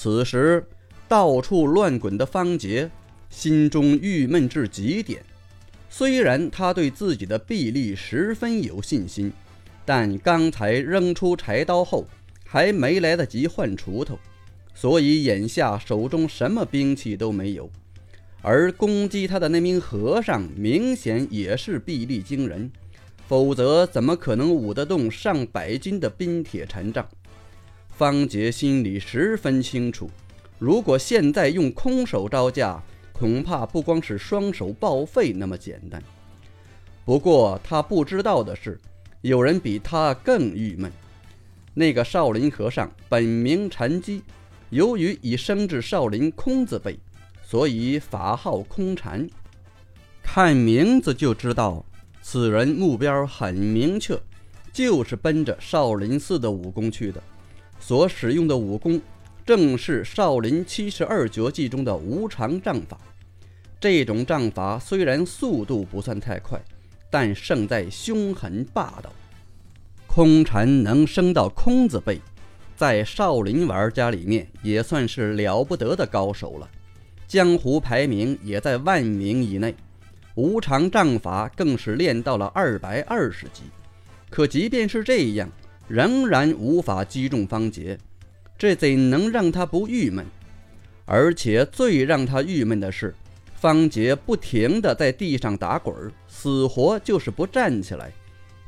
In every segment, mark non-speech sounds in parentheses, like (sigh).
此时，到处乱滚的方杰心中郁闷至极点。虽然他对自己的臂力十分有信心，但刚才扔出柴刀后，还没来得及换锄头，所以眼下手中什么兵器都没有。而攻击他的那名和尚明显也是臂力惊人，否则怎么可能舞得动上百斤的冰铁禅杖？方杰心里十分清楚，如果现在用空手招架，恐怕不光是双手报废那么简单。不过他不知道的是，有人比他更郁闷。那个少林和尚本名禅机，由于已升至少林空字辈。所以法号空禅，看名字就知道，此人目标很明确，就是奔着少林寺的武功去的。所使用的武功，正是少林七十二绝技中的无常杖法。这种杖法虽然速度不算太快，但胜在凶狠霸道。空禅能升到空字辈，在少林玩家里面也算是了不得的高手了。江湖排名也在万名以内，无常杖法更是练到了二百二十级。可即便是这样，仍然无法击中方杰，这怎能让他不郁闷？而且最让他郁闷的是，方杰不停地在地上打滚，死活就是不站起来，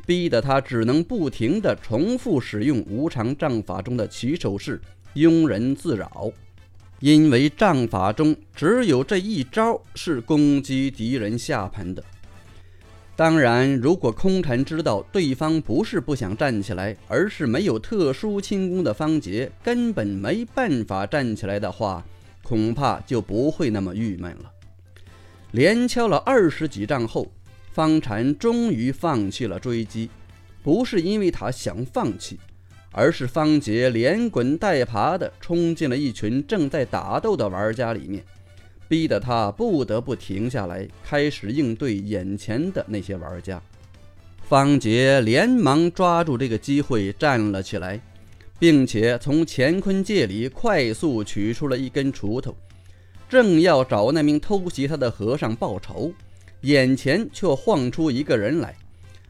逼得他只能不停地重复使用无常杖法中的起手式“庸人自扰”。因为杖法中只有这一招是攻击敌人下盘的。当然，如果空禅知道对方不是不想站起来，而是没有特殊轻功的方杰根本没办法站起来的话，恐怕就不会那么郁闷了。连敲了二十几仗后，方禅终于放弃了追击，不是因为他想放弃。而是方杰连滚带爬地冲进了一群正在打斗的玩家里面，逼得他不得不停下来，开始应对眼前的那些玩家。方杰连忙抓住这个机会站了起来，并且从乾坤戒里快速取出了一根锄头，正要找那名偷袭他的和尚报仇，眼前却晃出一个人来，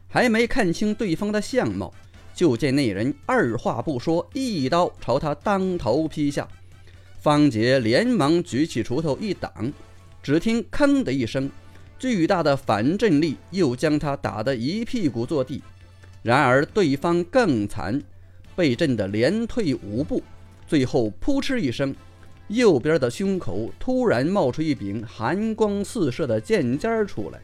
还没看清对方的相貌。就见那人二话不说，一刀朝他当头劈下。方杰连忙举起锄头一挡，只听“吭”的一声，巨大的反震力又将他打得一屁股坐地。然而对方更惨，被震得连退五步，最后扑哧一声，右边的胸口突然冒出一柄寒光四射的剑尖出来。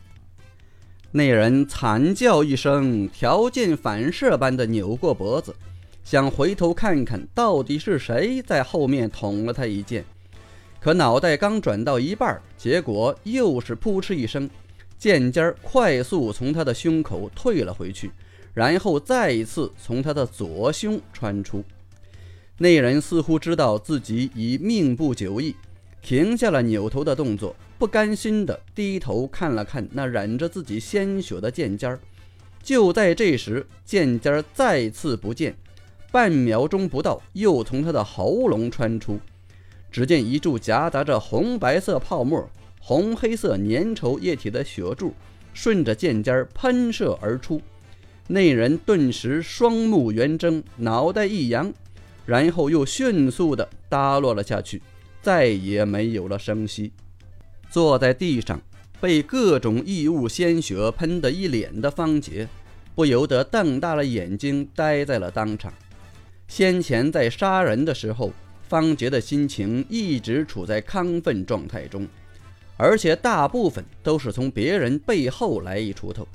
那人惨叫一声，条件反射般的扭过脖子，想回头看看到底是谁在后面捅了他一剑。可脑袋刚转到一半，结果又是扑哧一声，剑尖快速从他的胸口退了回去，然后再一次从他的左胸穿出。那人似乎知道自己已命不久矣，停下了扭头的动作。不甘心地低头看了看那染着自己鲜血的剑尖儿，就在这时，剑尖儿再次不见，半秒钟不到，又从他的喉咙穿出。只见一柱夹杂着红白色泡沫、红黑色粘稠液体的血柱顺着剑尖喷射而出。那人顿时双目圆睁，脑袋一扬，然后又迅速地耷落了下去，再也没有了声息。坐在地上，被各种异物鲜血喷得一脸的方杰，不由得瞪大了眼睛，呆在了当场。先前在杀人的时候，方杰的心情一直处在亢奋状态中，而且大部分都是从别人背后来一锄头，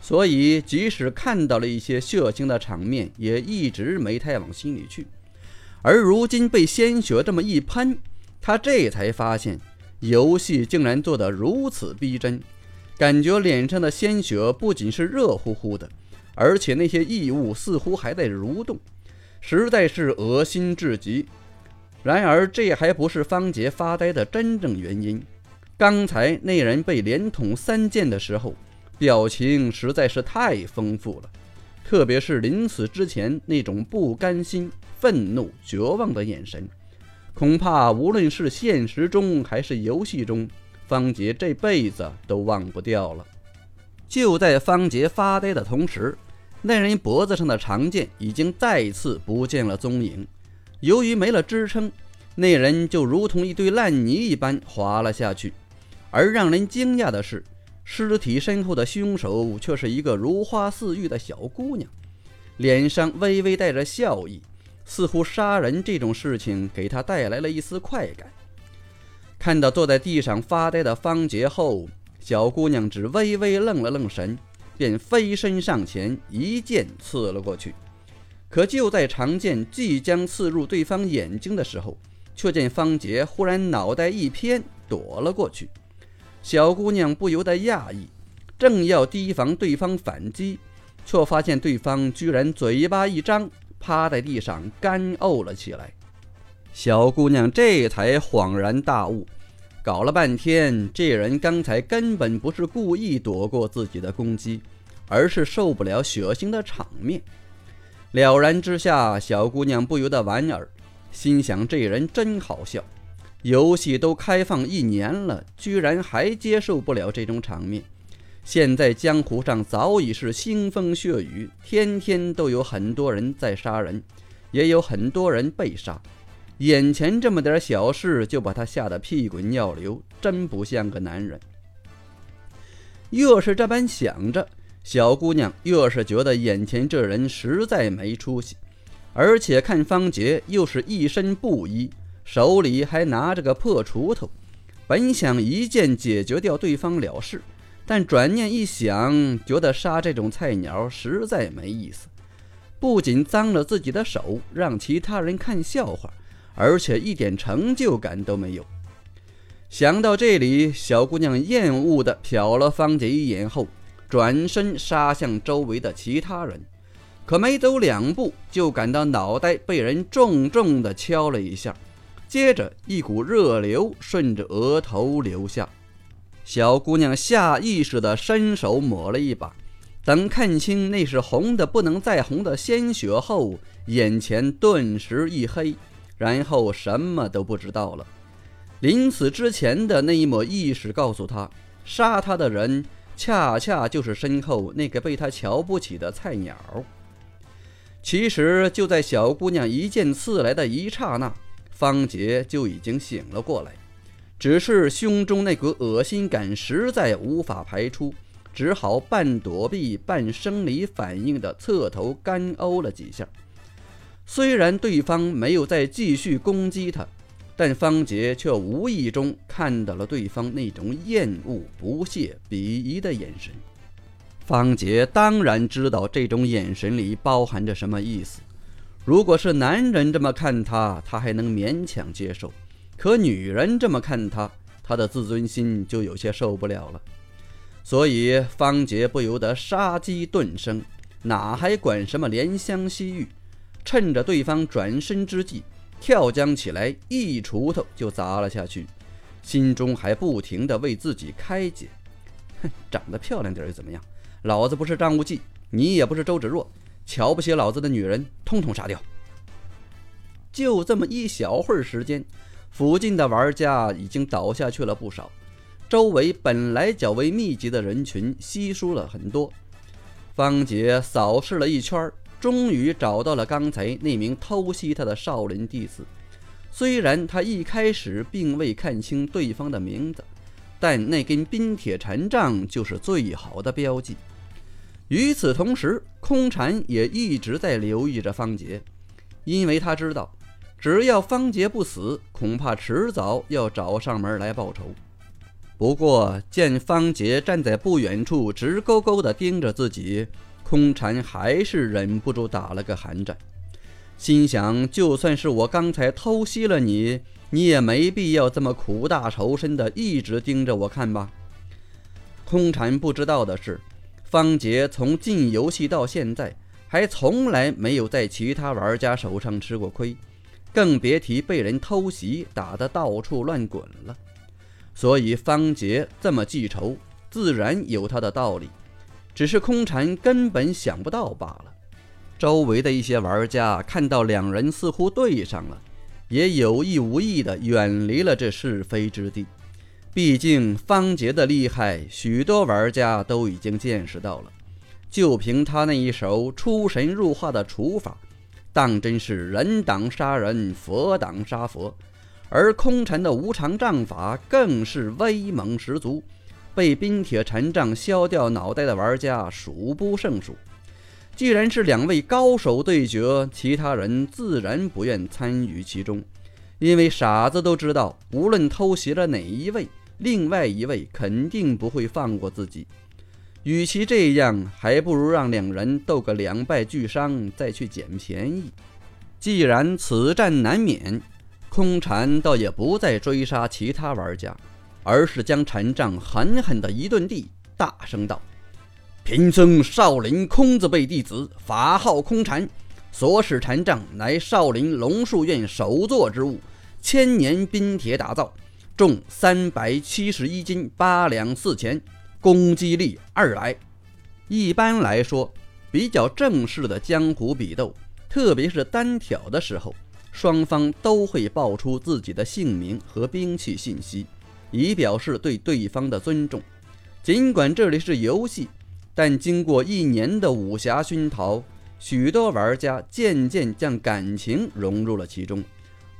所以即使看到了一些血腥的场面，也一直没太往心里去。而如今被鲜血这么一喷，他这才发现。游戏竟然做得如此逼真，感觉脸上的鲜血不仅是热乎乎的，而且那些异物似乎还在蠕动，实在是恶心至极。然而，这还不是方杰发呆的真正原因。刚才那人被连捅三剑的时候，表情实在是太丰富了，特别是临死之前那种不甘心、愤怒、绝望的眼神。恐怕无论是现实中还是游戏中，方杰这辈子都忘不掉了。就在方杰发呆的同时，那人脖子上的长剑已经再次不见了踪影。由于没了支撑，那人就如同一堆烂泥一般滑了下去。而让人惊讶的是，尸体身后的凶手却是一个如花似玉的小姑娘，脸上微微带着笑意。似乎杀人这种事情给他带来了一丝快感。看到坐在地上发呆的方杰后，小姑娘只微微愣了愣神，便飞身上前一剑刺了过去。可就在长剑即将刺入对方眼睛的时候，却见方杰忽然脑袋一偏，躲了过去。小姑娘不由得讶异，正要提防对方反击，却发现对方居然嘴巴一张。趴在地上干呕了起来，小姑娘这才恍然大悟，搞了半天，这人刚才根本不是故意躲过自己的攻击，而是受不了血腥的场面。了然之下，小姑娘不由得莞尔，心想：这人真好笑，游戏都开放一年了，居然还接受不了这种场面。现在江湖上早已是腥风血雨，天天都有很多人在杀人，也有很多人被杀。眼前这么点小事就把他吓得屁滚尿流，真不像个男人。越是这般想着，小姑娘越是觉得眼前这人实在没出息。而且看方杰又是一身布衣，手里还拿着个破锄头，本想一剑解决掉对方了事。但转念一想，觉得杀这种菜鸟实在没意思，不仅脏了自己的手，让其他人看笑话，而且一点成就感都没有。想到这里，小姑娘厌恶地瞟了方杰一眼后，转身杀向周围的其他人。可没走两步，就感到脑袋被人重重地敲了一下，接着一股热流顺着额头流下。小姑娘下意识地伸手抹了一把，等看清那是红的不能再红的鲜血后，眼前顿时一黑，然后什么都不知道了。临死之前的那一抹意识告诉他，杀他的人恰恰就是身后那个被他瞧不起的菜鸟。其实就在小姑娘一剑刺来的一刹那，方杰就已经醒了过来。只是胸中那股恶心感实在无法排出，只好半躲避半生理反应的侧头干呕了几下。虽然对方没有再继续攻击他，但方杰却无意中看到了对方那种厌恶、不屑、鄙夷的眼神。方杰当然知道这种眼神里包含着什么意思。如果是男人这么看他，他还能勉强接受。可女人这么看他，他的自尊心就有些受不了了。所以方杰不由得杀机顿生，哪还管什么怜香惜玉？趁着对方转身之际，跳江起来，一锄头就砸了下去，心中还不停地为自己开解：“ (laughs) 哼，长得漂亮点又怎么样？老子不是张无忌，你也不是周芷若，瞧不起老子的女人，通通杀掉。”就这么一小会儿时间。附近的玩家已经倒下去了不少，周围本来较为密集的人群稀疏了很多。方杰扫视了一圈，终于找到了刚才那名偷袭他的少林弟子。虽然他一开始并未看清对方的名字，但那根冰铁禅杖就是最好的标记。与此同时，空禅也一直在留意着方杰，因为他知道。只要方杰不死，恐怕迟早要找上门来报仇。不过见方杰站在不远处，直勾勾地盯着自己，空蝉还是忍不住打了个寒战，心想：就算是我刚才偷袭了你，你也没必要这么苦大仇深的一直盯着我看吧。空蝉不知道的是，方杰从进游戏到现在，还从来没有在其他玩家手上吃过亏。更别提被人偷袭，打得到处乱滚了。所以方杰这么记仇，自然有他的道理，只是空禅根本想不到罢了。周围的一些玩家看到两人似乎对上了，也有意无意地远离了这是非之地。毕竟方杰的厉害，许多玩家都已经见识到了。就凭他那一手出神入化的处法，当真是人挡杀人，佛挡杀佛。而空禅的无常杖法更是威猛十足，被冰铁禅杖削掉脑袋的玩家数不胜数。既然是两位高手对决，其他人自然不愿参与其中，因为傻子都知道，无论偷袭了哪一位，另外一位肯定不会放过自己。与其这样，还不如让两人斗个两败俱伤，再去捡便宜。既然此战难免，空禅倒也不再追杀其他玩家，而是将禅杖狠狠地一顿地，大声道。贫僧少林空字辈弟子，法号空禅，所使禅杖乃少林龙树院首座之物，千年冰铁打造，重三百七十一斤八两四钱，攻击力二来。一般来说，比较正式的江湖比斗，特别是单挑的时候，双方都会报出自己的姓名和兵器信息，以表示对对方的尊重。尽管这里是游戏。但经过一年的武侠熏陶，许多玩家渐渐将感情融入了其中，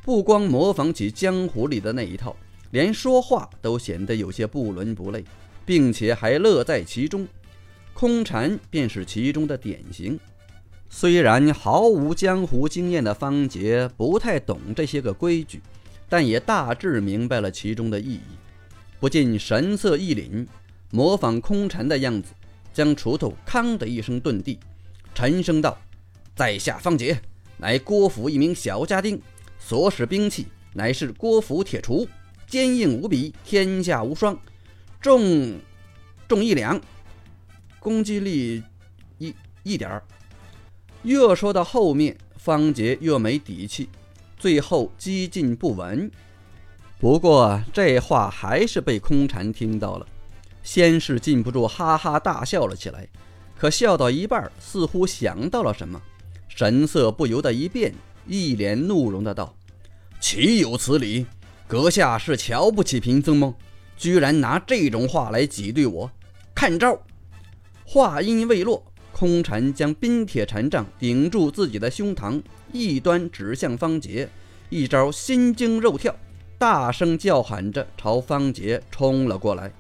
不光模仿起江湖里的那一套，连说话都显得有些不伦不类，并且还乐在其中。空禅便是其中的典型。虽然毫无江湖经验的方杰不太懂这些个规矩，但也大致明白了其中的意义，不禁神色一凛，模仿空禅的样子。将锄头“康”的一声顿地，沉声道：“在下方杰，乃郭府一名小家丁，所使兵器乃是郭府铁锄，坚硬无比，天下无双，重重一两，攻击力一一点儿。”越说到后面，方杰越没底气，最后几近不闻。不过这话还是被空禅听到了。先是禁不住哈哈大笑了起来，可笑到一半，似乎想到了什么，神色不由得一变，一脸怒容的道：“岂有此理！阁下是瞧不起贫僧吗？居然拿这种话来挤兑我！看招！”话音未落，空禅将冰铁禅杖顶住自己的胸膛，一端指向方杰，一招心惊肉跳，大声叫喊着朝方杰冲了过来。